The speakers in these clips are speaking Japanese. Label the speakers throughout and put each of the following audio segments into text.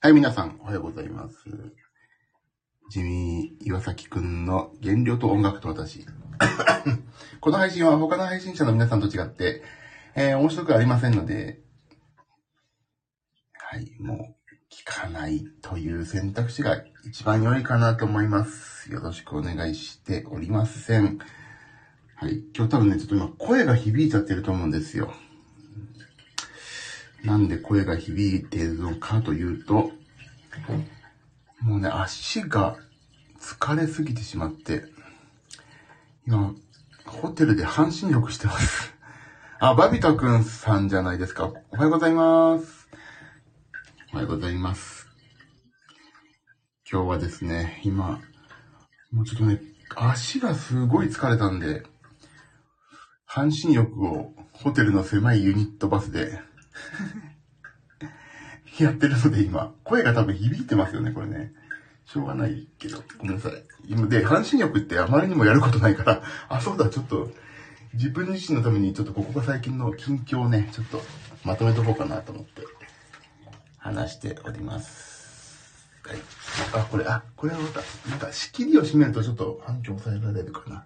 Speaker 1: はい、皆さん、おはようございます。ジミー岩崎くんの原料と音楽と私。この配信は他の配信者の皆さんと違って、えー面白くありませんので、はい、もう、聞かないという選択肢が一番良いかなと思います。よろしくお願いしておりません。はい、今日多分ね、ちょっと今声が響いちゃってると思うんですよ。なんで声が響いているのかというと、もうね、足が疲れすぎてしまって、今、ホテルで半身浴してます。あ、バビタくんさんじゃないですか。おはようございます。おはようございます。今日はですね、今、もうちょっとね、足がすごい疲れたんで、半身浴をホテルの狭いユニットバスで やってるので今、声が多分響いてますよね、これね。しょうがないけど、ごめんなさい。今で、半身浴ってあまりにもやることないから、あ、そうだ、ちょっと、自分自身のためにちょっとここが最近の近況をね、ちょっとまとめとこうかなと思って、話しております。はい。あ、これ、あ、これはまた、なんか仕切りを閉めるとちょっと反響抑えられるかな。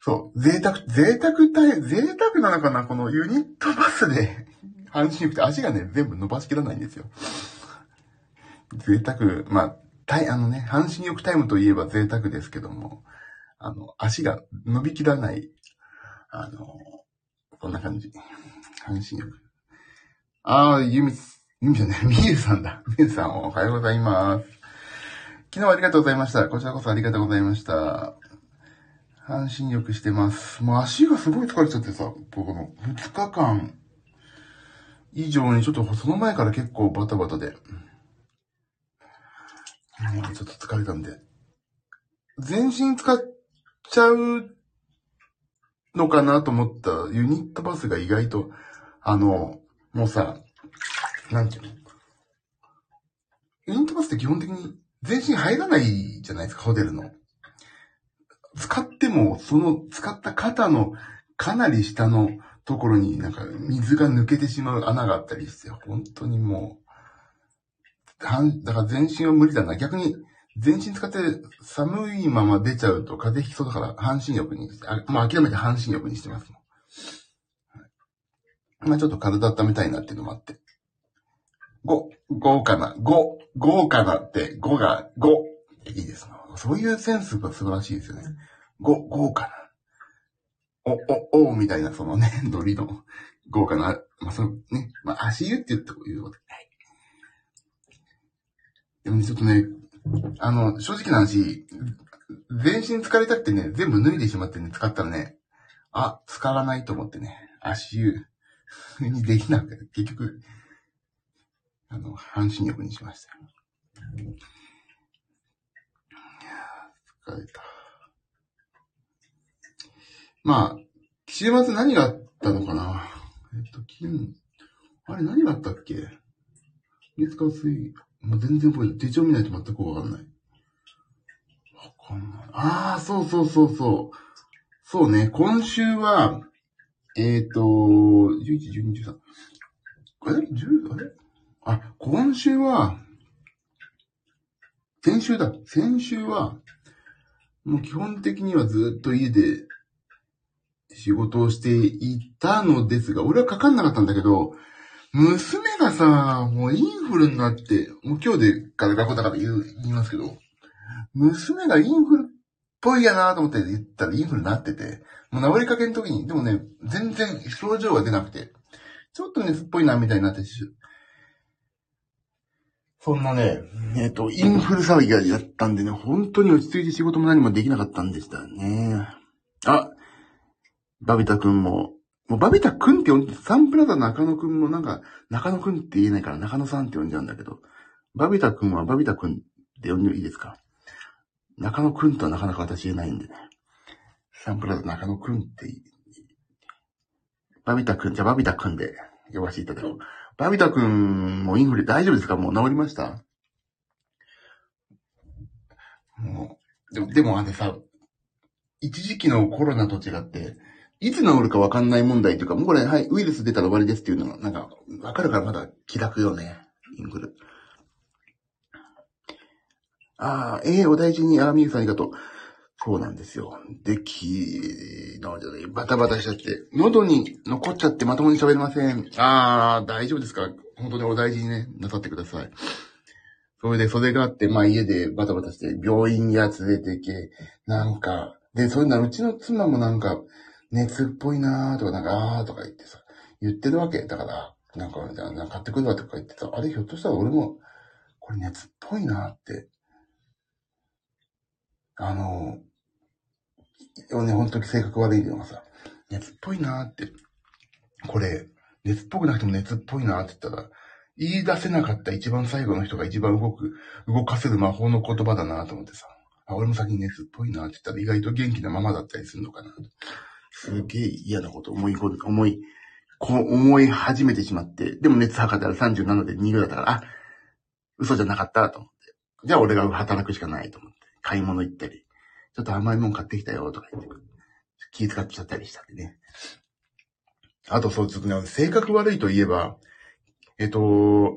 Speaker 1: そう、贅沢、贅沢体、贅沢なのかなこのユニットバスで、半身浴って足がね、全部伸ばしきらないんですよ。贅沢、まあ、たい、あのね、半身浴タイムといえば贅沢ですけども、あの、足が伸びきらない、あの、こんな感じ。半身浴。ああ、ゆみ、ゆみじゃない、みゆさんだ。みゆさんおはようございます。昨日はありがとうございました。こちらこそありがとうございました。半身浴してます。もう足がすごい疲れちゃってさ、僕の2日間以上にちょっとその前から結構バタバタで、もうちょっと疲れたんで、全身使っちゃうのかなと思ったユニットバスが意外と、あの、もうさ、なんていうの？ユニットバスって基本的に全身入らないじゃないですか、ホテルの。使っても、その使った肩のかなり下のところになんか水が抜けてしまう穴があったりして、本当にもう、はんだから全身は無理だな。逆に全身使って寒いまま出ちゃうと風邪ひきそうだから半身浴に、あまあ諦めて半身浴にしてます。はいまあちょっと体温めたいなっていうのもあって。5、5かな、5、5かなって、5が5。いいですね。そういうセンスが素晴らしいですよね。5、5かな。お、お、おみたいな、そのね、ノリの5かな。まあ、そのね、まあ、足湯って言ってこういうこと。はい。でもね、ちょっとね、あの、正直な話、全身疲れたくてね、全部脱いでしまってね、使ったらね、あ、使わないと思ってね、足湯にできなくて、結局、あの、半身浴にしましたよ。疲れた。まあ、週末何があったのかな？えっと、金、あれ何があったっけ？月火水、もう全然覚えてない。手帳見ないと全くわかんない。わかんない。ああ、そうそうそうそう。そうね、今週は、えっ、と、11、12、13。あれ ?10? あれ？あ、今週は、先週だ。先週は、もう基本的にはずっと家で仕事をしていたのですが、俺はかかんなかったんだけど、娘がさ、もうインフルになって、もう今日でから学校だから言う言いますけど、娘がインフルっぽいやなと思って言ったらインフルになってて、もう治りかけの時に、でもね、全然症状が出なくて、ちょっと熱っぽいなみたいになってしそんなね、えっ、と、インフル騒ぎがやったんでね、本当に落ち着いて仕事も何もできなかったんでしたね。あ、バビタくんも、もうバビタくんって呼んで、サンプラザ中野くんもなんか、中野くんって言えないから中野さんって呼んじゃうんだけど、バビタくんはバビタくんって呼んでもいいですか？中野くんとはなかなか私言えないんでね。サンプラザ中野くんって、バビタくん、じゃあバビタくんで呼ばせていただこう。バビタくんもインフル大丈夫ですか？もう治りました？もう、でも、でもあれさ、一時期のコロナと違って、いつ治るかわかんない問題というか、もうこれ、はい、ウイルス出たら終わりですっていうのが、なんか、わかるからまだ気楽よね。ピンクル。ああ、ええー、お大事に、あーみゆさんありがとう。そうなんですよ。で、き、のじゃない、バタバタしちゃって、喉に残っちゃってまともに喋れません。ああ、大丈夫ですか？本当にお大事にね、なさってください。それで、それがあって、まあ家でバタバタして、病院や連れてけ、なんか、で、そういうのはうちの妻もなんか、熱っぽいなーとか、なんか、あーとか言ってさ、言ってるわけ。だから、なんか、なんか買ってくるわとか言ってさ、あれひょっとしたら俺も、これ熱っぽいなーって、あの、ね、本当に性格悪いのがさ、熱っぽいなーって、これ、熱っぽくなくても熱っぽいなーって言ったら、言い出せなかった一番最後の人が一番動く、動かせる魔法の言葉だなと思ってさ。あ、俺も先に熱っぽいなって言ったら意外と元気なままだったりするのかな。すげえ嫌なこと思い、思い、こう思い始めてしまって、でも熱測ったら37で2ぐらいだったから、あ、嘘じゃなかったと思って。じゃあ俺が働くしかないと思って。買い物行ったり、ちょっと甘いもん買ってきたよとか言って、気遣っちゃったりしたんでね。あとそうですね、性格悪いといえば、えっと、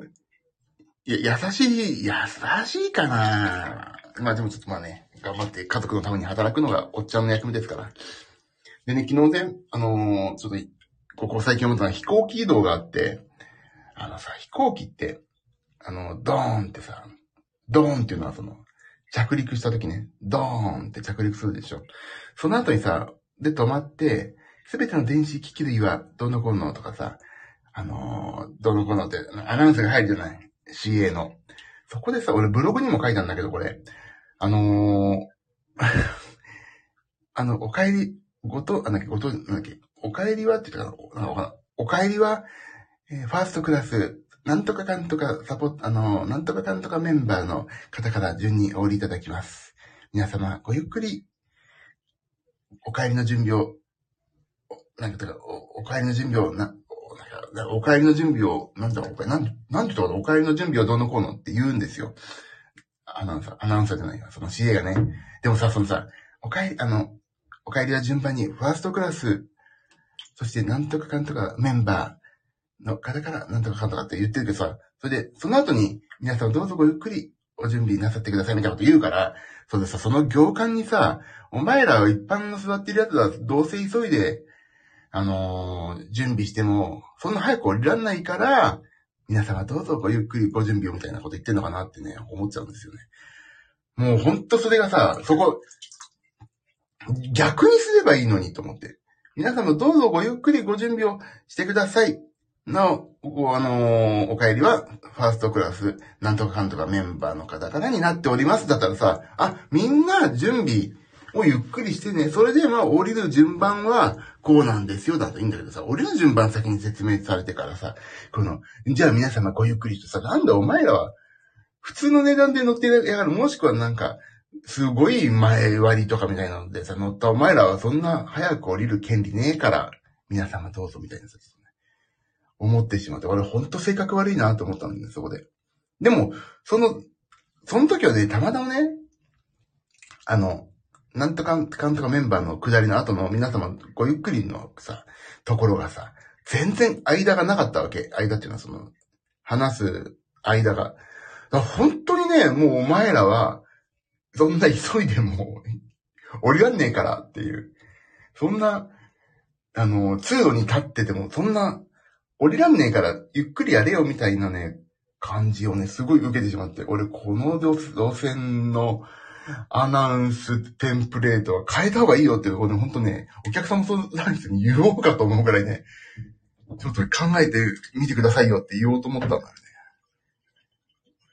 Speaker 1: や、優しい、優しいかなまあでもちょっとまあね、頑張って家族のために働くのがおっちゃんの役目ですから。でね、昨日ね、あのー、ちょっと、ここ最近思ったのは飛行機移動があって、あのさ、飛行機って、あの、ドーンってさ、ドーンっていうのはその、着陸した時ね、ドーンって着陸するでしょ。その後にさ、で止まって、すべての電子機器類はどのこのとかさ、あのー、どのこのって、アナウンスが入るじゃない ?CA の。そこでさ、俺ブログにも書いたんだけど、これ。あのー、あの、お帰り、ごと、あ、なんだっけ、ごと、なんだっけ、お帰りはって言ったかな、なんかなお帰りは、えー、ファーストクラス、なんとかかんとかサポあの、なんとかかんとかメンバーの方から順にお降りいただきます。皆様、ごゆっくり、お帰りの準備を、なんか、お、お帰りの準備を、な、お帰りの準備を、なんだろう、お帰り、なん、なんて言ったかお帰りの準備をどうのこうのって言うんですよ。アナウンサー、アナウンサーじゃないよ。その CA がね。でもさ、そのさ、お帰り、あの、お帰りは順番に、ファーストクラス、そしてなんとかかんとかメンバーの方からなんとかかんとかって言ってるけどさ、それで、その後に、皆さんどうぞごゆっくりお準備なさってくださいみたいなこと言うから、そうでさ、その行間にさ、お前らは一般の座ってるやつはどうせ急いで、あのー、準備しても、そんな早く降りらんないから、皆様どうぞごゆっくりご準備をみたいなこと言ってんのかなってね、思っちゃうんですよね。もうほんとそれがさ、そこ、逆にすればいいのにと思って。皆様どうぞごゆっくりご準備をしてください。なお、ここあのー、お帰りは、ファーストクラス、なんとかかんとかメンバーの方々になっております。だったらさ、あ、みんな準備をゆっくりしてね、それでまあ降りる順番は、こうなんですよ、だといいんだけどさ、降りる順番先に説明されてからさ、この、じゃあ皆様ごゆっくりとさ、なんだお前らは、普通の値段で乗ってやがる、もしくはなんか、すごい前割りとかみたいなのでさ、乗ったお前らはそんな早く降りる権利ねえから、皆様どうぞみたいなさ、思ってしまって、俺ほんと性格悪いなと思ったんだよ、そこで。でも、その、その時はね、たまたまね、あの、なんとかかんとかメンバーの下りの後の皆様ごゆっくりのさ、ところがさ、全然間がなかったわけ。間っていうのはその、話す間が。本当にね、もうお前らは、そんな急いでも、降りらんねえからっていう。そんな、あの、通路に立ってても、そんな、降りらんねえから、ゆっくりやれよみたいなね、感じをね、すごい受けてしまって、俺、この路線の、アナウンステンプレートは変えた方がいいよっていうところで、ほんとね、お客様相談室に言おうかと思うぐらいね、ちょっと考えてみてくださいよって言おうと思ったんだよね。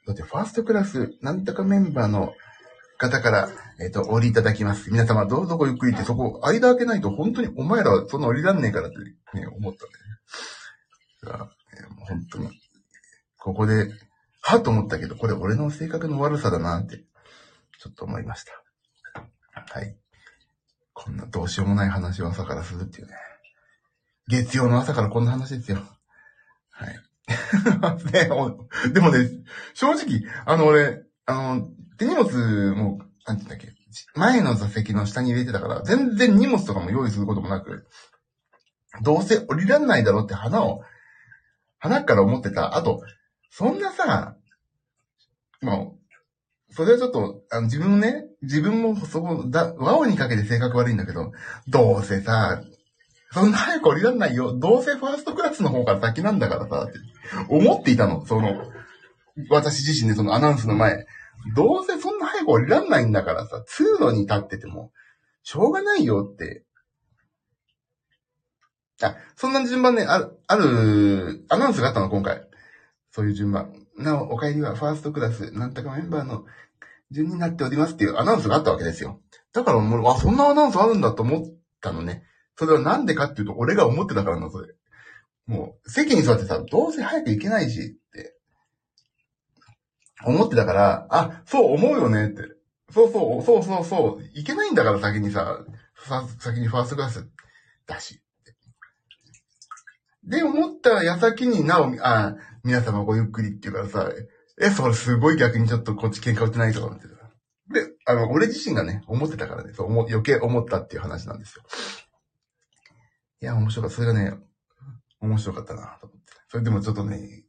Speaker 1: だってファーストクラス、なんとかメンバーの方から、えっ、ー、と、降りいただきます。皆様どうぞごゆっくりって、そこ、間開けないと本当にお前らはそんな降りらんねえからってね、思ったんだよね。が、もう本当に。ここで、はと思ったけど、これ俺の性格の悪さだなってちょっと思いました。はい。こんなどうしようもない話を朝からするっていうね。月曜の朝からこんな話ですよ。はい。でもね、正直、あの俺、あの、手荷物も、なんて言うんだっけ、前の座席の下に入れてたから、全然荷物とかも用意することもなく、どうせ降りらんないだろうって花を、花から思ってた。あと、そんなさ、もう、それはちょっと、あの、自分ね、自分もそこ、だ、和をにかけて性格悪いんだけど、どうせさ、そんな早く降りらんないよ。どうせファーストクラスの方が先なんだからさ、って思っていたの。その、私自身でそのアナウンスの前、どうせそんな早く降りらんないんだからさ、通路に立ってても、しょうがないよって。あ、そんな順番ね、ある、ある、アナウンスがあったの、今回。そういう順番。なお、お帰りはファーストクラス、なんとかメンバーの順になっておりますっていうアナウンスがあったわけですよ。だからもう、あ、そんなアナウンスあるんだと思ったのね。それはなんでかっていうと、俺が思ってたからな、それ。もう、席に座ってさ、どうせ早く行けないし、って。思ってたから、あ、そう思うよねって。そうそう、そうそうそう、行けないんだから先にさ、先にファーストクラスだし。で、思った矢先になお、あ、皆様ごゆっくりって言うからさ、え、それすごい逆にちょっとこっち喧嘩売ってないとか思ってた。で、あの、俺自身がね、思ってたからね、そう思、余計思ったっていう話なんですよ。いや、面白かった。それがね、面白かったなと思って。それでもちょっとね、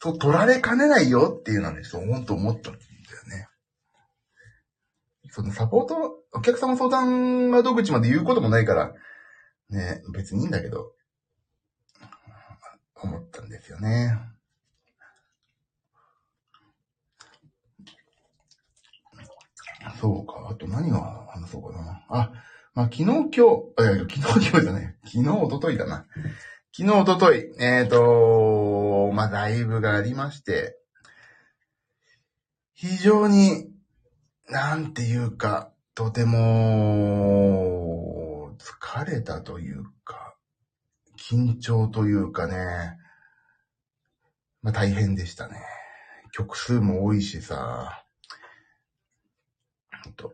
Speaker 1: そう、取られかねないよっていうのはね、ちょっと本当思ったんだよね。そのサポート、お客様相談窓口まで言うこともないから、ね、別にいいんだけど、思ったんですよね。そうか。あと何が話そうかな。あ、まあ、昨日今日、いやいや、昨日今日じゃない。昨日、おとといだな。昨日、おととい、えっ、ー、と、まあ、ライブがありまして、非常に、なんていうか、とても、疲れたというか、緊張というかね、まあ、大変でしたね。曲数も多いしさ、と。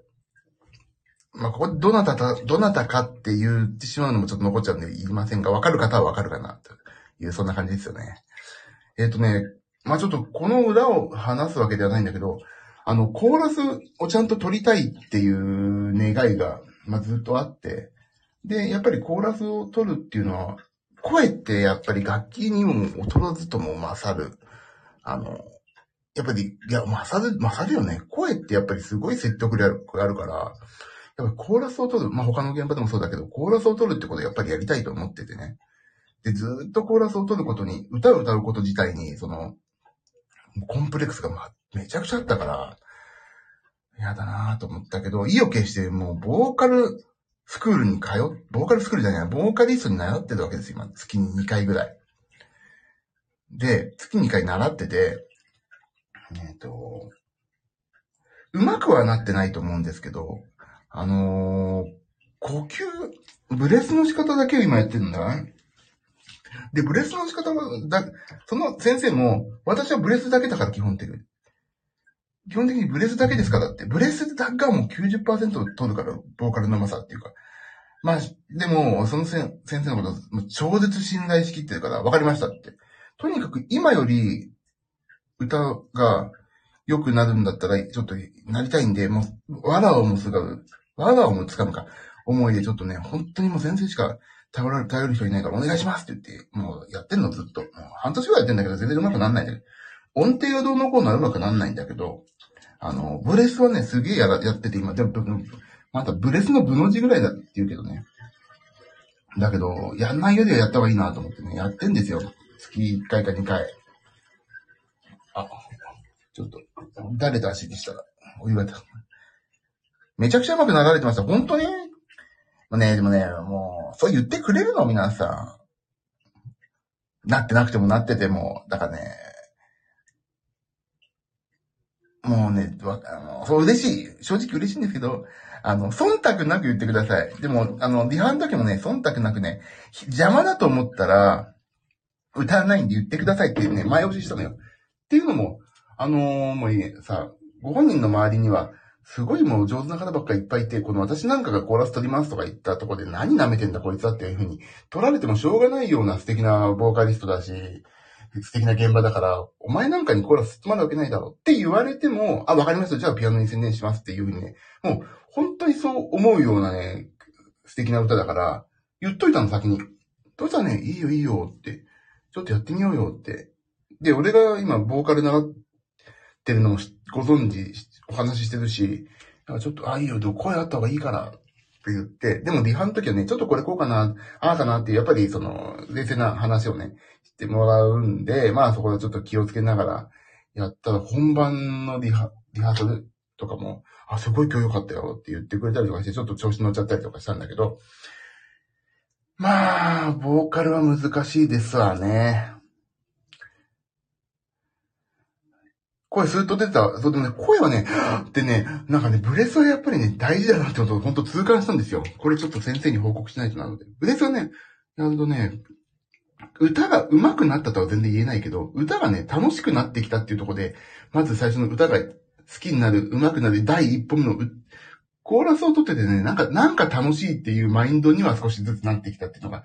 Speaker 1: まあ、ここでどなたか、どなたかって言ってしまうのもちょっと残っちゃうんで言いませんが、わかる方はわかるかな、という、そんな感じですよね。えっ、ー、とね、まあ、ちょっとこの裏を話すわけではないんだけど、あの、コーラスをちゃんと取りたいっていう願いが、まあ、ずっとあって、で、やっぱりコーラスを取るっていうのは、声ってやっぱり楽器にも劣らずとも勝る、あの、やっぱり、いや、勝る、勝るよね。声ってやっぱりすごい説得力があるから、やっぱコーラスを取る、まあ、他の現場でもそうだけど、コーラスを取るってことをやっぱりやりたいと思っててね。で、ずっとコーラスを取ることに、歌を歌うこと自体に、その、コンプレックスが、ま、めちゃくちゃあったから、嫌だなぁと思ったけど、意を決してもう、ボーカルスクールに通っ、ボーカルスクールじゃない、ボーカリストに習ってるわけですよ、今。月に2回ぐらい。で、月2回習ってて、えっ、ー、と、うまくはなってないと思うんですけど、あのー、呼吸、ブレスの仕方だけを今やってるんだ。で、ブレスの仕方は、だ、その先生も、私はブレスだけだから基本的に。基本的にブレスだけですからって、ブレスだがもう90%取るから、ボーカルの甘さっていうか。まあ、でも、その先生のこと、超絶信頼しきってるから、わかりましたって。とにかく今より、歌が良くなるんだったら、ちょっとなりたいんで、もう、わらをもすがる、わらをもつかむか、思いでちょっとね、本当にもう先生しか頼る、頼る人いないからお願いしますって言って、もうやってんのずっと。もう半年ぐらいやってんだけど全然上手くなんないで。音程がどうのこうのは上手くなんないんだけど、あの、ブレスはね、すげえや、やってて今、でも、またブレスの部の字ぐらいだって言うけどね。だけど、やんないよりはやった方がいいなと思ってね、やってんですよ。月1回か2回。あ、ちょっと、誰と足でしたら、お湯がめちゃくちゃうまく流れてました。本当に？もうね、でもね、もう、そう言ってくれるの、皆さん。なってなくてもなってても、だからね、もうね、わあの、そう嬉しい。正直嬉しいんですけど、あの、忖度なく言ってください。でも、あの、リハの時もね、忖度なくね、邪魔だと思ったら、歌わないんで言ってくださいってね、前押ししたのよ。っていうのも、あのー、もういいさ、ご本人の周りには、すごいもう上手な方ばっかりいっぱいいて、この私なんかがコーラス取りますとか言ったとこで何舐めてんだこいつはっていうふうに取られてもしょうがないような素敵なボーカリストだし、素敵な現場だから、お前なんかにコーラス進まなわけないだろって言われても、あ、わかりました。じゃあピアノに専念しますっていうふうにね、もう本当にそう思うようなね、素敵な歌だから、言っといたの先に。どうしたね、いいよいいよって。ちょっとやってみようよって。で、俺が今、ボーカル習ってるのもご存知、お話ししてるし、ちょっと、あ、いいよ、声あった方がいいから、って言って、でもリハの時はね、ちょっとこれこうかな、ああかなって、やっぱりその、冷静な話をね、してもらうんで、まあそこでちょっと気をつけながらやったら、本番のリハ、リハーサルとかも、あ、すごい今日良かったよって言ってくれたりとかして、ちょっと調子乗っちゃったりとかしたんだけど、まあ、ボーカルは難しいですわね。声スーッと出てた。そうでもね、声はね、ってね、なんかね、ブレスはやっぱりね、大事だなってことを本当痛感したんですよ。これちょっと先生に報告しないとなので。ブレスはね、やるとね、歌が上手くなったとは全然言えないけど、歌がね、楽しくなってきたっていうところで、まず最初の歌が好きになる、上手くなる第一本目のコーラスを取っててね、なんか、なんか楽しいっていうマインドには少しずつなってきたっていうのが、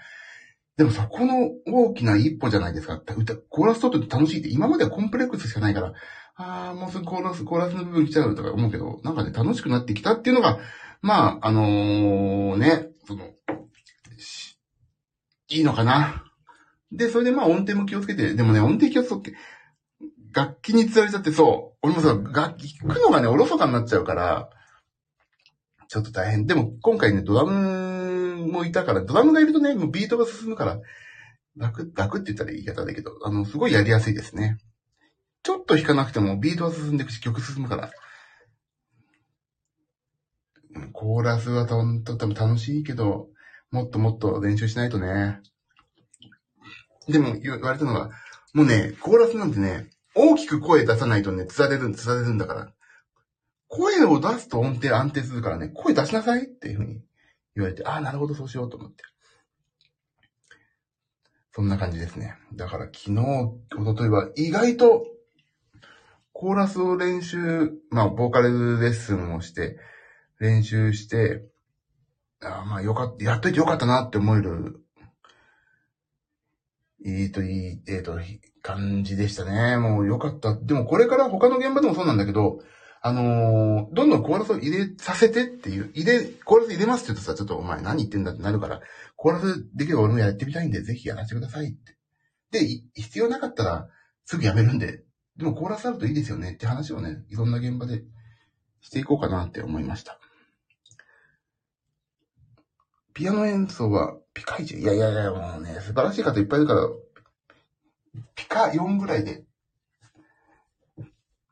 Speaker 1: でもそこの大きな一歩じゃないですか。歌、コーラス取ってて楽しいって、今まではコンプレックスしかないから、ああ、もうすぐコーラス、コーラスの部分来ちゃうとか思うけど、なんかね、楽しくなってきたっていうのが、まあ、あのー、ね、その、いいのかな。で、それでまあ音程も気をつけて、でもね、音程気をつけて、楽器に釣られちゃってそう。俺もさ、楽器弾くのがね、おろそかになっちゃうから、ちょっと大変。でも今回ね、ドラムもいたから、ドラムがいるとね、もうビートが進むから、楽、楽って言ったら言い方だけど、あの、すごいやりやすいですね。ちょっと弾かなくてもビートは進んでいくし、曲進むから。コーラスはとんとっても楽しいけど、もっともっと練習しないとね。でも言われたのが、もうね、コーラスなんてね、大きく声出さないとね、つされる、つされるんだから。声を出すと音程安定するからね、声出しなさいっていうふうに言われて、ああ、なるほど、そうしようと思って。そんな感じですね。だから昨日、おとといは意外とコーラスを練習、まあ、ボーカルレッスンをして、練習して、あまあ、よかった、やっといてよかったなって思える、いいといい、えっ、ー、と、感じでしたね。もうよかった。でもこれから他の現場でもそうなんだけど、あのー、どんどんコーラスを入れさせてっていう、入れ、コーラス入れますって言うとさ、ちょっとお前何言ってんだってなるから、コーラスできれば俺もやってみたいんで、ぜひやらせてくださいって。で、必要なかったら、すぐやめるんで、でもコーラスあるといいですよねって話をね、いろんな現場でしていこうかなって思いました。ピアノ演奏はピカイチいやいやいや、もうね、素晴らしい方いっぱいいるから、ピカ4ぐらいで。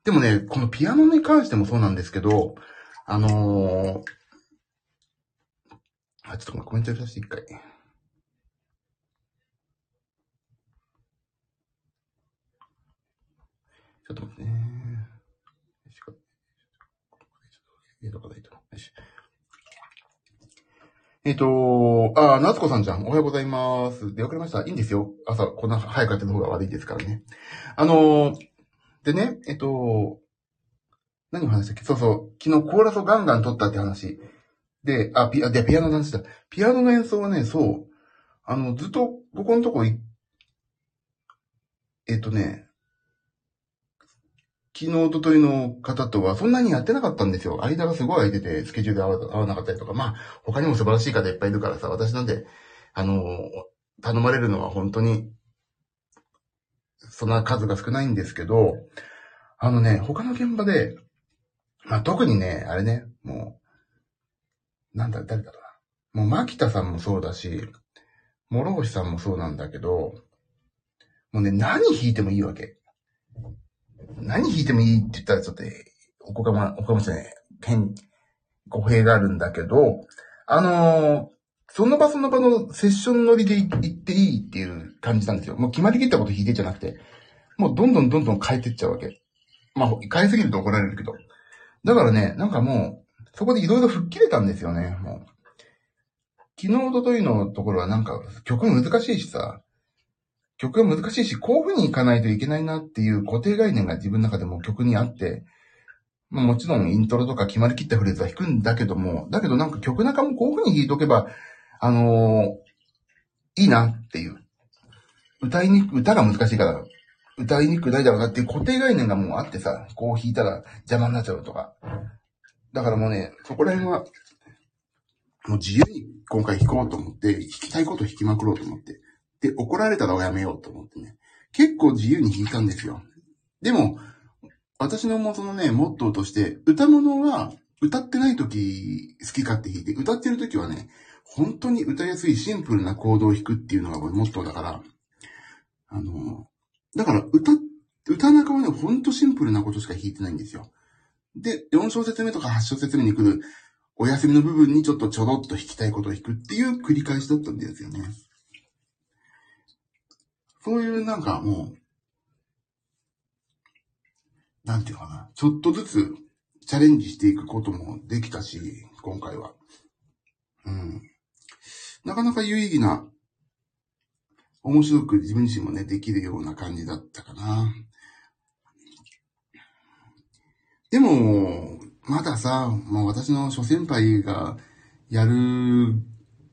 Speaker 1: でもね、このピアノに関してもそうなんですけど、あのー、あ、ちょっとコメントさせて一回。ちょっと待ってね。よしえっ、と、あ、夏子さんじゃん。おはようございます。出遅れました。いいんですよ。朝、こんな早くやってる方が悪いですからね。あのー、でね、えっ、と、何を話したっけ？そうそう。昨日コーラスをガンガン取ったって話。で、あ、ピア、で、ピアノの話だ。ピアノの演奏はね、そう。あの、ずっと、ここのとこえっ、とね、昨日、おとといの方とはそんなにやってなかったんですよ。間がすごい空いてて、スケジュールで合わなかったりとか。まあ、他にも素晴らしい方いっぱいいるからさ、私なんで、あの、頼まれるのは本当に、そんな数が少ないんですけど、あのね、他の現場で、まあ特にね、あれね、もう、なんだ、誰だろうな。もう、牧田さんもそうだし、諸星さんもそうなんだけど、もうね、何弾いてもいいわけ。何弾いてもいいって言ったらちょっと、おこがま、おこがましいね、変、語弊があるんだけど、あのー、その場その場のセッション乗りで行っていいっていう感じなんですよ。もう決まりきったこと弾いてじゃなくて、もうどんどんどんどん変えてっちゃうわけ。まあ、変えすぎると怒られるけど。だからね、なんかもう、そこでいろいろ吹っ切れたんですよね、もう。昨日、おとといのところはなんか曲難しいしさ、曲が難しいし、こういう風にいかないといけないなっていう固定概念が自分の中でも曲にあって、まあもちろんイントロとか決まりきったフレーズは弾くんだけども、だけどなんか曲中もこういう風に弾いとけば、あのー、いいなっていう。歌いにく、歌が難しいから、歌いにくくないだろうなっていう固定概念がもうあってさ、こう弾いたら邪魔になっちゃうとか。だからもうね、そこら辺は、もう自由に今回弾こうと思って、弾きたいこと弾きまくろうと思って。で、怒られたらおやめようと思ってね。結構自由に弾いたんですよ。でも、私のもそのね、モットーとして、歌物は歌ってない時好き勝手弾いて、歌ってる時はね、本当に歌いやすいシンプルなコードを弾くっていうのがモットーだから、あの、だから歌、歌中はね、ほんとシンプルなことしか弾いてないんですよ。で、4小節目とか8小節目に来るお休みの部分にちょっとちょろっと弾きたいことを弾くっていう繰り返しだったんですよね。そういうなんかもう、なんていうかな、ちょっとずつチャレンジしていくこともできたし、今回は。うん。なかなか有意義な、面白く自分自身もね、できるような感じだったかな。でも、まださ、もう私の諸先輩がやる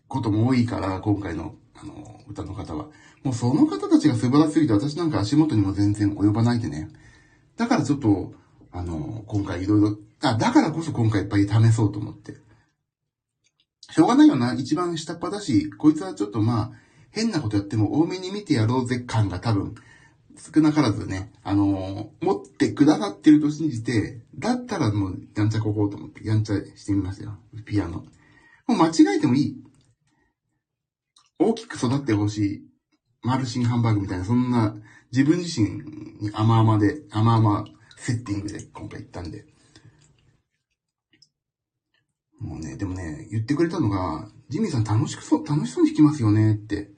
Speaker 1: ことも多いから、今回の、あの、歌の方は。もうその方たちが素晴らしすぎて、私なんか足元にも全然及ばないでね。だからちょっと、あの、今回いろいろ、あ、だからこそ今回いっぱい試そうと思って。しょうがないよな。一番下っ端だし、こいつはちょっとまあ、変なことやっても多めに見てやろうぜ感が多分、少なからずね、あのー、持ってくださってると信じて、だったらもう、やんちゃここうと思って、やんちゃしてみましたよ。ピアノ。もう間違えてもいい。大きく育ってほしい。マルシンハンバーグみたいな、そんな、自分自身に甘々で、甘々セッティングで今回行ったんで。もうね、でもね、言ってくれたのが、ジミーさん楽しくそう、楽しそうに弾きますよねって。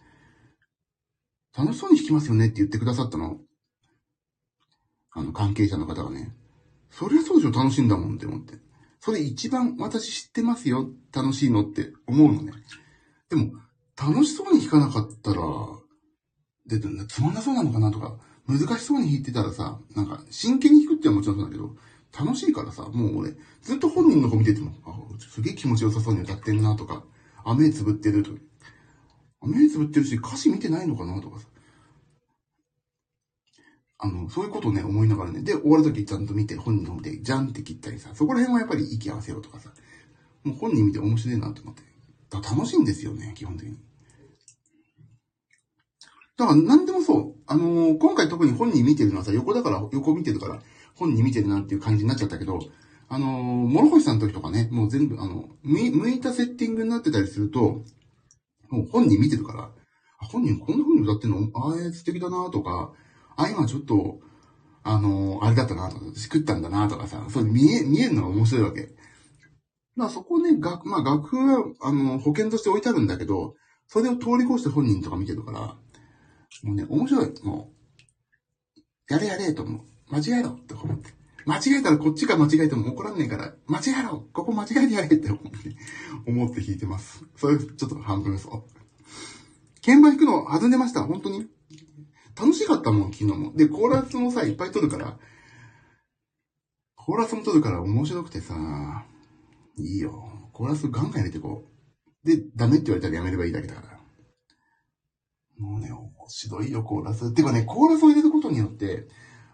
Speaker 1: 楽しそうに弾きますよねって言ってくださったの。あの、関係者の方がね。そりゃそうでしょ、楽しいんだもんって思って。それ一番私知ってますよ、楽しいのって思うのね。でも、楽しそうに弾かなかったら、で、つまんなそうなのかなとか、難しそうに弾いてたらさ、なんか、真剣に弾くってはもちろんそうだけど、楽しいからさ、もう俺、ずっと本人の子見てても、あ、すげえ気持ちよさそうに歌ってんなとか、あ、目つぶってるとか、目つぶってるし、歌詞見てないのかなとかさ。あの、そういうことをね、思いながらね。で、終わるときちゃんと見て、本人の見て、じゃんって切ったりさ、そこら辺はやっぱり息合わせようとかさ。もう本人見て面白いなと思って。楽しいんですよね、基本的に。だから何でもそう。あのー、今回特に本人見てるのはさ、横だから、横見てるから、本人見てるなっていう感じになっちゃったけど、あのー、諸星さんの時とかね、もう全部、あの、向いたセッティングになってたりすると、もう本人見てるから、本人こんな風に歌ってんの？あれ素敵だなとか、あ、今ちょっと、あのー、あれだったなとか、作ったんだなとかさ、そう見え、見えるのが面白いわけ。まあそこね、楽、まあ楽譜は、あの、保険として置いてあるんだけど、それを通り越して本人とか見てるから、もうね、面白い。もう、やれやれと思う。間違えろって思って。間違えたらこっちが間違えても怒らんねえから、間違えろここ間違えてやれって思って、思って弾いてます。それ、ちょっと半分そう。鍵盤弾くの弾んでました、本当に。楽しかったもん、昨日も。で、コーラスもさ、いっぱい撮るから、コーラスも撮るから面白くてさ、いいよ。コーラスガンガン入れてこう。で、ダメって言われたらやめればいいだけだから。もうね、白いよ、コーラス。ていうかね、コーラスを入れることによって、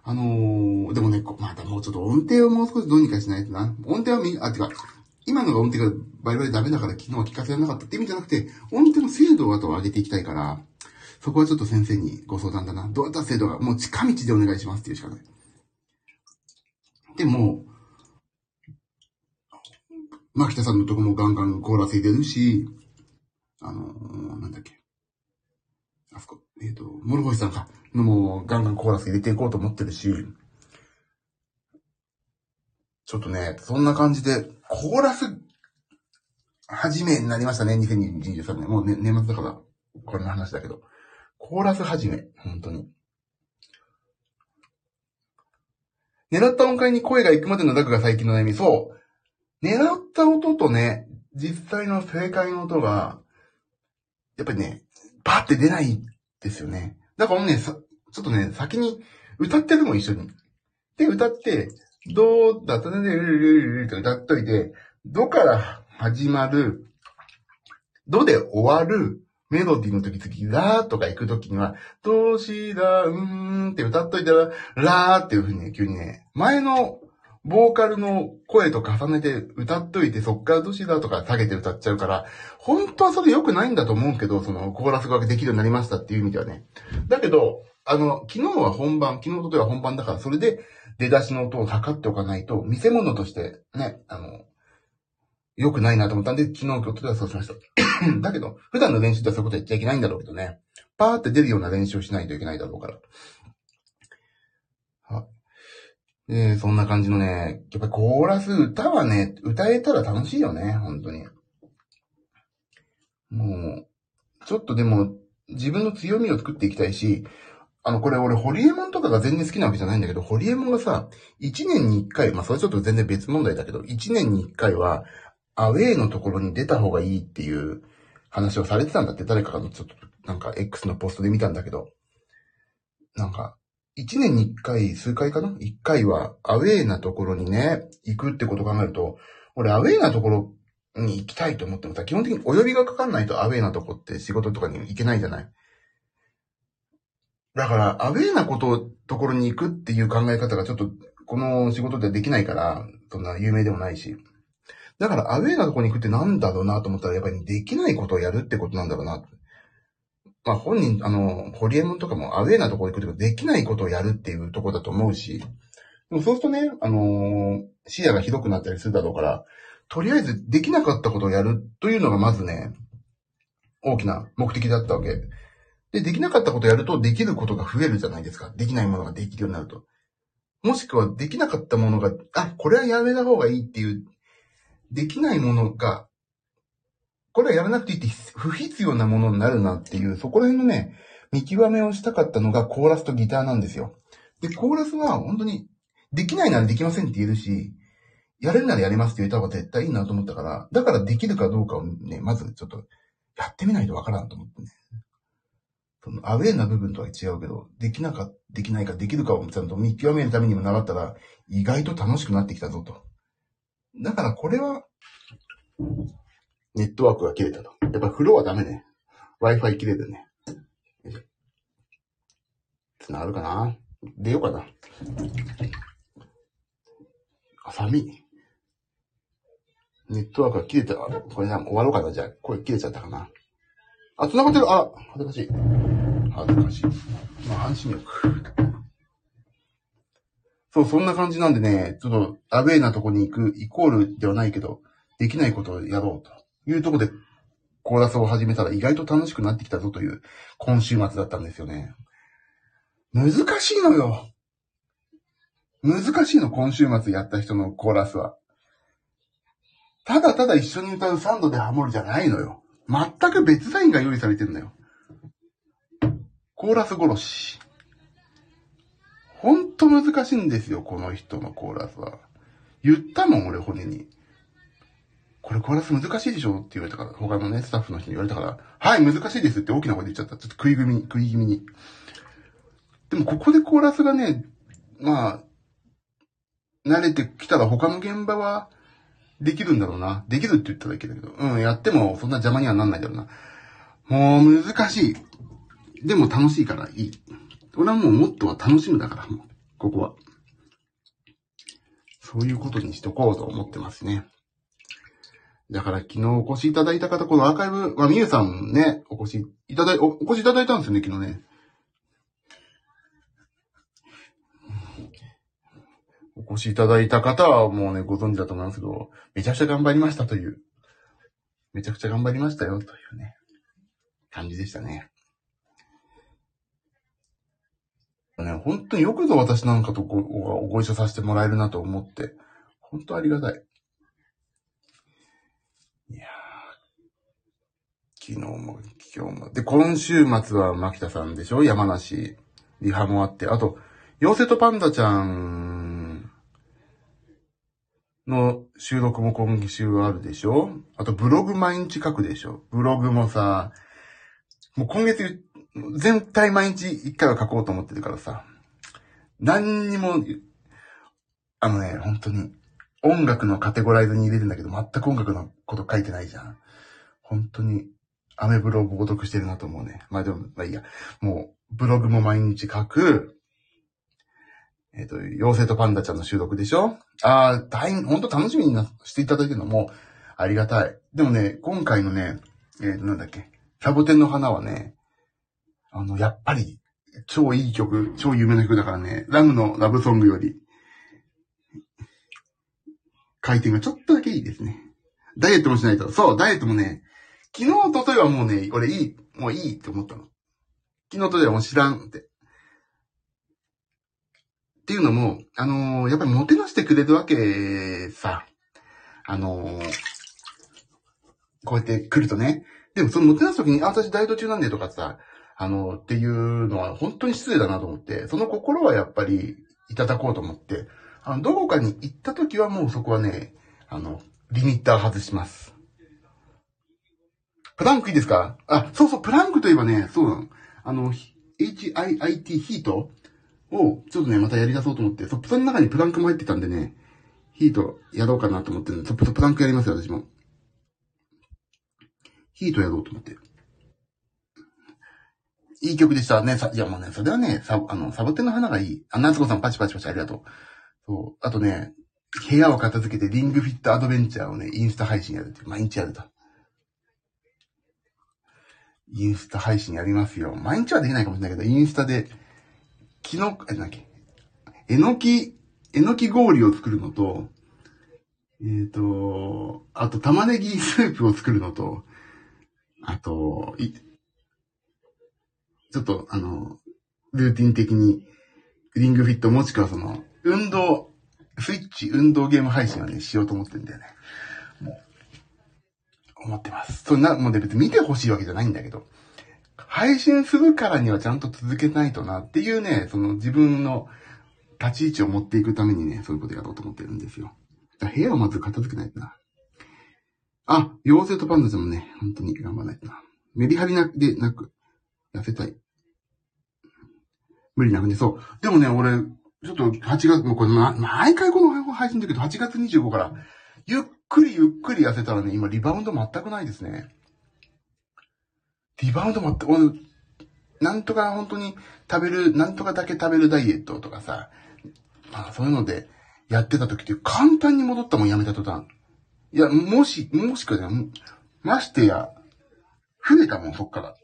Speaker 1: あのー、でもね、またもうちょっと音程をもう少しどうにかしないとな。音程はみ、あ、てか、今のが音程がバリバリダメだから昨日は聞かせられなかったって意味じゃなくて、音程の精度をあと上げていきたいから、そこはちょっと先生にご相談だな。どうやったら精度が、もう近道でお願いしますっていうしかない。でも、牧田さんのとこもガンガンコーラス入れるし、あのー、なんだっけ。あそこ、えっ、ー、と、諸星さんか、のもガンガンコーラス入れていこうと思ってるし、ちょっとね、そんな感じで、コーラス、始めになりましたね、2023年。もう、ね、年末だから、これの話だけど。コーラス始め、本当に。狙った音階に声が行くまでのラグが最近の悩み。そう。狙った音とね、実際の正解の音が、やっぱりね、パって出ないですよね。だからね、さ、ちょっとね、先に歌ってるも一緒に。で、歌って、どうだった？ね、ルルルルルって歌っといて、どから始まる、どで終わるメロディーの時々、ラーとか行く時には、どうしだ、うーんって歌っといたら、ラーっていう風にね、急にね、前のボーカルの声と重ねて歌っといて、そっからどしだとか下げて歌っちゃうから、本当はそれ良くないんだと思うけど、そのコーラスができるようになりましたっていう意味ではね。だけど、あの、昨日は本番、昨日とでは本番だから、それで出だしの音を測っておかないと、見せ物としてね、あの、良くないなと思ったんで、昨日、今日とではそうしました。だけど、普段の練習ではそういうことやっちゃいけないんだろうけどね。パーって出るような練習をしないといけないだろうから。はで、そんな感じのね、やっぱコーラス歌はね、歌えたら楽しいよね、本当に。もう、ちょっとでも、自分の強みを作っていきたいし、あの、これ俺、ホリエモンとかが全然好きなわけじゃないんだけど、ホリエモンがさ、1年に1回、まあそれちょっと全然別問題だけど、1年に1回は、アウェイのところに出た方がいいっていう話をされてたんだって、誰かがちょっと、なんか X のポストで見たんだけど、なんか、1年に1回、数回かな ?1 回は、アウェイなところにね、行くってこと考えると、俺、アウェイなところに行きたいと思ってもさ、基本的にお呼びがかかんないとアウェイなとこって仕事とかに行けないじゃない？だから、アウェイなこと、ところに行くっていう考え方がちょっと、この仕事ではできないから、そんな有名でもないし。だから、アウェイなとこに行くってなんだろうなと思ったら、やっぱりできないことをやるってことなんだろうな。まあ、本人、あの、ホリエモンとかもアウェイなところ行くってできないことをやるっていうところだと思うし。でもそうするとね、あのー、視野がひどくなったりするだろうから、とりあえずできなかったことをやるというのがまずね、大きな目的だったわけ。で、できなかったことをやるとできることが増えるじゃないですか。できないものができるようになると。もしくはできなかったものが、あ、これはやめた方がいいっていう、できないものが、これはやらなくていいって不必要なものになるなっていう、そこら辺のね、見極めをしたかったのがコーラスとギターなんですよ。で、コーラスは本当に、できないならできませんって言えるし、やれるならやりますって言った方が絶対いいなと思ったから、だからできるかどうかをね、まずちょっと、やってみないとわからんと思ってね。そのアウェーな部分とは違うけど、できなか、できないか、できるかをちゃんと見極めるためにも習ったら、意外と楽しくなってきたぞと。だからこれは、ネットワークが切れたと。やっぱフローはダメね。Wi-Fi 切れるね。繋がるかな出ようかな。あ、寒い。ネットワークが切れた。これな、終わろうかな。じゃあ、声切れちゃったかな。あ、繋がってる。あ、恥ずかしい。恥ずかしい。まあ、安心力。そう、そんな感じなんでね、ちょっと、アウェイなとこに行く、イコールではないけど、できないことをやろうというとこで、コーラスを始めたら意外と楽しくなってきたぞという、今週末だったんですよね。難しいのよ。難しいの、今週末やった人のコーラスは。ただただ一緒に歌うサンドでハモるじゃないのよ。全く別ラインが用意されてるんだよ。コーラス殺し。ほんと難しいんですよ、この人のコーラスは。言ったもん、俺、骨に。これコーラス難しいでしょって言われたから、他のね、スタッフの人に言われたから、はい、難しいですって大きな声で言っちゃった。ちょっと食い気味に、食い気味に。でも、ここでコーラスがね、まあ、慣れてきたら他の現場は、できるんだろうな。できるって言ったらいいけど、うん、やってもそんな邪魔にはなんないだろうな。もう難しい。でも楽しいからいい。俺はもうもっとは楽しむだから、ここは。そういうことにしとこうと思ってますね。だから昨日お越しいただいた方、このアーカイブはみゆさんね、お越しいただい、お越しいただいたんですよね、昨日ね。お越しいただいた方はもうね、ご存知だと思いますけど、めちゃくちゃ頑張りましたという、めちゃくちゃ頑張りましたよというね、感じでしたね。ね、本当によくぞ私なんかとごご一緒させてもらえるなと思って、本当ありがた。い昨日も今日も。で、今週末は牧田さんでしょ？山梨。リハもあって。あと、妖精とパンダちゃんの収録も今週あるでしょ？あとブログ毎日書くでしょ？ブログもさ、もう今月全体毎日一回は書こうと思ってるからさ、何にも、あのね、本当に、音楽のカテゴライズに入れるんだけど、全く音楽のこと書いてないじゃん。本当に、アメブロを冒読してるなと思うね。まあでも、まあいいや。もう、ブログも毎日書く。えっ、ー、と、妖精とパンダちゃんの収録でしょ？ああ、大変、ほんと楽しみになしていただいてるのもありがたい。でもね、今回のね、えっ、ー、と、なんだっけ、サボテンの花はね、あの、やっぱり、超いい曲、超有名な曲だからね、ラムのラブソングより、回転がちょっとだけいいですね。ダイエットもしないと。そう、ダイエットもね、昨日、とといはもうね、俺いい、もういいって思ったの。昨日、とといはもう知らんって。っていうのも、あのー、やっぱりもてなしてくれるわけさ。あのー、こうやって来るとね。でもそのもてなすときに、あ、私ダイエット中なんでとかさ、あの、っていうのは本当に失礼だなと思って、その心はやっぱりいただこうと思って、あの、どこかに行ったときはもうそこはね、あの、リミッター外します。プランクいいですか？あ、そうそう、プランクといえばね、そうなの。あの、HIIT ヒートを、ちょっとね、またやり出そうと思って、そ、その中にプランクも入ってたんでね、ヒートやろうかなと思ってるんで、プランクやりますよ、私も。ヒートやろうと思って。いい曲でしたね。さ、いやもうね、それはね、サあの、サボテンの花がいい。あ、夏子さんパチパチパチありがとう。そう。あとね、部屋を片付けてリングフィットアドベンチャーをね、インスタ配信やるって、毎日やると。インスタ配信やりますよ。毎日はできないかもしれないけど、インスタで、昨日、え、なんだっけ、えのき、えのき氷を作るのと、えっ、ー、と、あと玉ねぎスープを作るのと、あと、い、ちょっと、あの、ルーティン的に、リングフィットもしくはその、運動、スイッチ運動ゲーム配信はね、しようと思ってんだよね。思ってます。そんな、もう別に見てほしいわけじゃないんだけど、配信するからにはちゃんと続けないとなっていうね、その自分の立ち位置を持っていくためにね、そういうことやろうと思ってるんですよ。部屋をまず片付けないとな。あ、妖精とパンダちゃんもね、本当に頑張らないとな。メリハリなでなく、痩せたい。無理なくね、そう。でもね、俺、ちょっと8月、もうこれ、ま、毎回この配信だけど、8月25から、ゆっくりゆっくり痩せたらね、今リバウンド全くないですね。リバウンド全く、なんとか本当に食べる、なんとかだけ食べるダイエットとかさ、まあそういうのでやってた時って簡単に戻ったもんやめた途端。いや、もし、もしかじゃ、ましてや、増えたもん、そっから。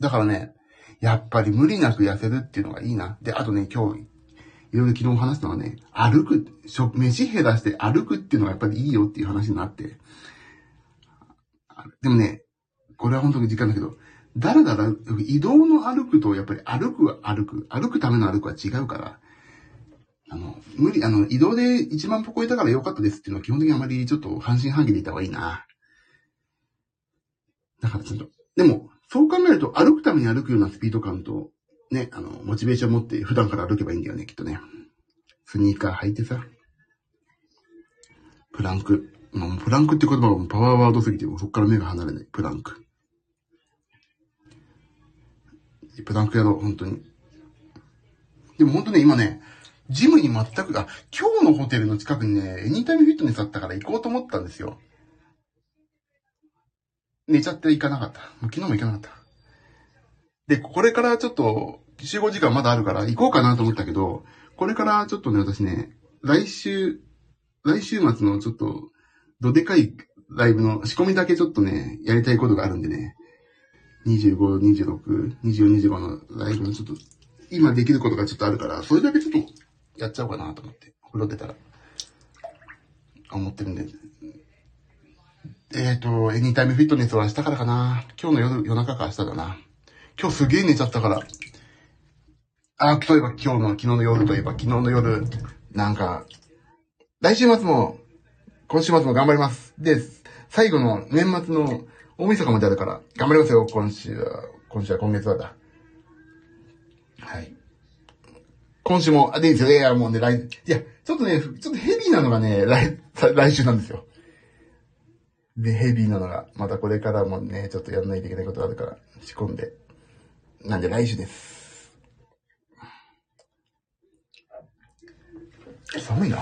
Speaker 1: だからね、やっぱり無理なく痩せるっていうのがいいな。で、あとね、今日、いろいろ昨日話したのはね、歩く、飯減らして歩くっていうのがやっぱりいいよっていう話になって。でもね、これは本当に時間だけど、だらだら、移動の歩くと、やっぱり歩くは歩く。歩くための歩くは違うから、あの、無理、あの、移動で1万歩超えたから良かったですっていうのは基本的にあまりちょっと半信半疑でいた方がいいな。だからちょっと、でも、そう考えると歩くために歩くようなスピード感と、ね、あの、モチベーション持って普段から歩けばいいんだよね、きっとね。スニーカー履いてさ。プランク。もうプランクって言葉がパワーワードすぎて、もうそっから目が離れない。プランク。プランクやろう、本当に。でも本当ね、今ね、ジムに全く、あ、今日のホテルの近くにね、エニタイムフィットネスあったから行こうと思ったんですよ。寝ちゃって行かなかった。昨日も行かなかった。で、これからちょっと、集合時間まだあるから行こうかなと思ったけど、これからちょっとね、私ね、来週、来週末のちょっと、どでかいライブの仕込みだけちょっとね、やりたいことがあるんでね、25、26、24、25のライブのちょっと、今できることがちょっとあるから、それだけちょっとやっちゃおうかなと思って、風呂出たら、思ってるんで。えっ、ー、と、エニータイムフィットネスは明日からかな。今日の夜、夜中か明日だな。今日すげえ寝ちゃったから。あ、例えば今日の、昨日の夜といえば、昨日の夜、なんか、来週末も、今週末も頑張ります。で、最後の年末の大晦日まであるから、頑張りますよ、今週は。今週は今月はだ。はい。今週も、あ、でいいですよ。いや、もうね、来、いや、ちょっとね、ちょっとヘビーなのがね、来、来週なんですよ。で、ヘビーなのが、またこれからもね、ちょっとやらないといけないことがあるから、仕込んで。なんで来週です。寒いな。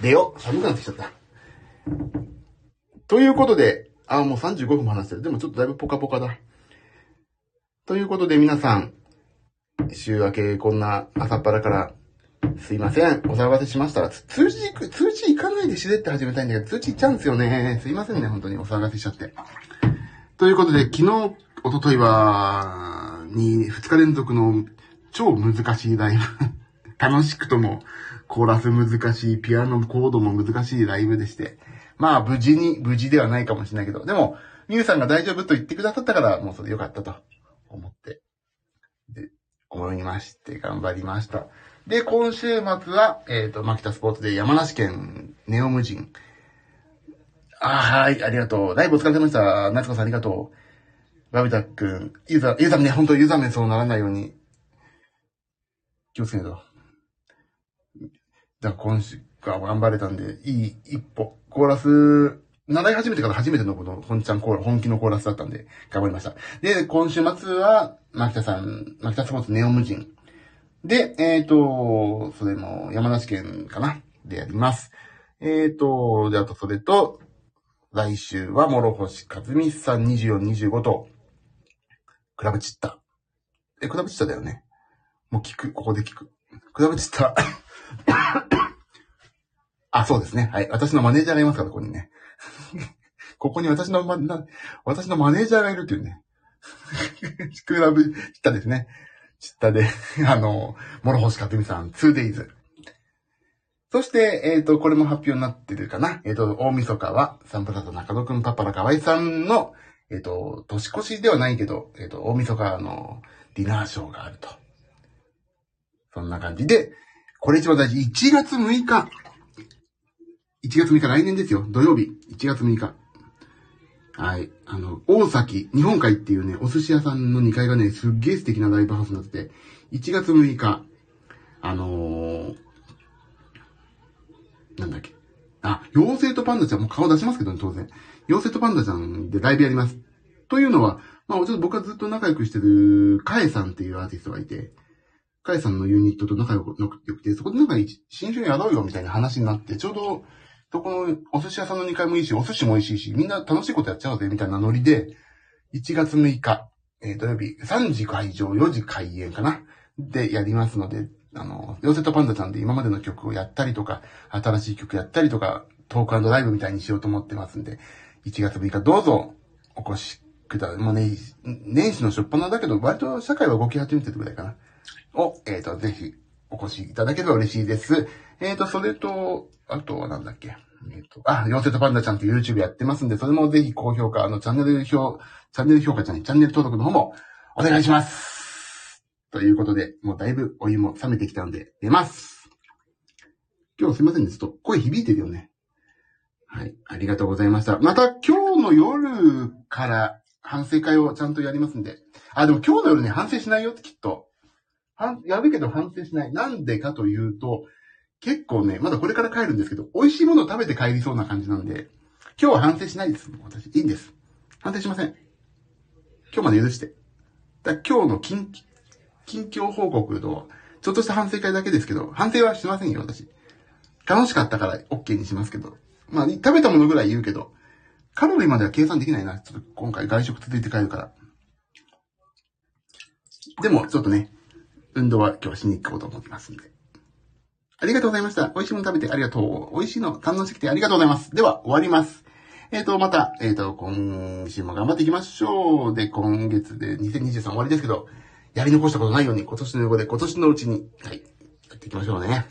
Speaker 1: 出よう。寒くなってきちゃった。ということで、あ、もう35分も話してる。でもちょっとだいぶポカポカだ。ということで皆さん、週明けこんな朝っぱらから、すいません。お騒がせしましたら、通知行く、通知行かないでしれって始めたいんだけど、通知行っちゃうんですよね。すいませんね、本当にお騒がせしちゃって。ということで、昨日、おとといは、に、二日連続の超難しいライブ。楽しくとも、コーラス難しい、ピアノコードも難しいライブでして。まあ、無事に、無事ではないかもしれないけど、でも、ミュウさんが大丈夫と言ってくださったから、もうそれ良かったと思って、で、思いまして、頑張りました。で、今週末は、えっ、ー、と、マキタスポーツで山梨県ネオムジン。あ、はい、ありがとう。ライブお疲れ様でした。夏子さんありがとう。バビタくん、ユーザー、ユーザーね、本当ユーザー名そうならないように、気をつけないと。じゃあ今週が頑張れたんで、いい一歩。コーラス、習い始めてから初めてのこの本ちゃんコーラ、本気のコーラスだったんで、頑張りました。で、今週末は、マキタさん、マキタスポーツネオムジン。で、えっ、ー、と、それも山梨県かな？でやります。えっ、ー、と、で、あとそれと、来週は諸星和美さん24、25と、クラブチッタ。え、クラブチッタだよね。もう聞く、ここで聞く。クラブチッタ。あ、そうですね。はい。私のマネージャーがいますから、ここにね。ここに私のま、な、私のマネージャーがいるっていうね。クラブチッタですね。チッタで、あの、諸星かつみさん、2days。そして、えっ、ー、と、これも発表になってるかな。えっ、ー、と、大晦日は、サンプラザ中野くんパパラ河合さんの、えっ、ー、と、年越しではないけど、えっ、と、大晦日のディナーショーがあると。そんな感じで、これ一番大事。1月6日。1月6日来年ですよ。土曜日。1月6日。はい。あの、大崎、日本海っていうね、お寿司屋さんの2階がね、すっげえ素敵なライブハウスになってて、1月6日、あのー、なんだっけ。あ、妖精とパンダちゃんもう顔出しますけどね、当然。妖精とパンダちゃんでライブやります。というのは、まあ、ちょっと僕はずっと仲良くしてる、カエさんっていうアーティストがいて、カエさんのユニットと仲良くて、そこでなんか新種やろうよみたいな話になって、ちょうど、そこのお寿司屋さんの2階もいいし、お寿司も美味しいし、みんな楽しいことやっちゃおうぜ、みたいなノリで、1月6日、えー、土曜日、3時会場、4時開演かな？でやりますので、あの、ヨセとパンダちゃんで今までの曲をやったりとか、新しい曲やったりとか、トークライブみたいにしようと思ってますんで、1月6日どうぞお越しください。もうね、年始の初っ端だけど、割と社会は動き始めてるぐらいかな。を、えっ、ー、と、ぜひお越しいただければ嬉しいです。えっ、ー、と、それと、あとはなんだっけ？えっ、ー、と、あ、妖精とパンダちゃんと YouTube やってますんで、それもぜひ高評価、あの、チャンネル評、チャンネル評価じゃない、チャンネル登録の方もお願いします。ということで、もうだいぶお湯も冷めてきたんで、出ます。今日すいませんね、ちょっと声響いてるよね。はい、ありがとうございました。また今日の夜から反省会をちゃんとやりますんで。あ、でも今日の夜ね、反省しないよってきっと。やるけど反省しない。なんでかというと、結構ね、まだこれから帰るんですけど、美味しいものを食べて帰りそうな感じなんで、今日は反省しないです。私、いいんです。反省しません。今日まで許して。だ今日の近、近況報告と、ちょっとした反省会だけですけど、反省はしませんよ、私。楽しかったから OK にしますけど。まあ、食べたものぐらい言うけど、カロリーまでは計算できないな。ちょっと今回外食続いて帰るから。でも、ちょっとね、運動は今日しに行こうと思ってますんで。ありがとうございました。美味しいもの食べてありがとう。美味しいの堪能してきてありがとうございます。では、終わります。えっ、ー、と、また、えっ、ー、と、今週も頑張っていきましょう。で、今月で2023終わりですけど、やり残したことないように、今年の横で今年のうちに、はい、やっていきましょうね。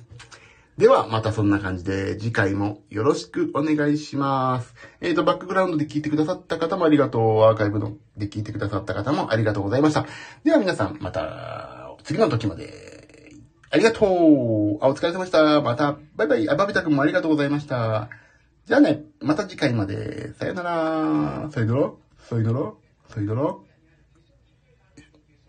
Speaker 1: では、またそんな感じで、次回もよろしくお願いします。えっ、ー、と、バックグラウンドで聞いてくださった方もありがとう。アーカイブので聞いてくださった方もありがとうございました。では皆さん、また、次の時まで。ありがとう。あ、お疲れ様でした。また、バイバイ。あ、バビタ君もありがとうございました。じゃあね、また次回まで。さよなら。さよなら。さよなら。さよなら。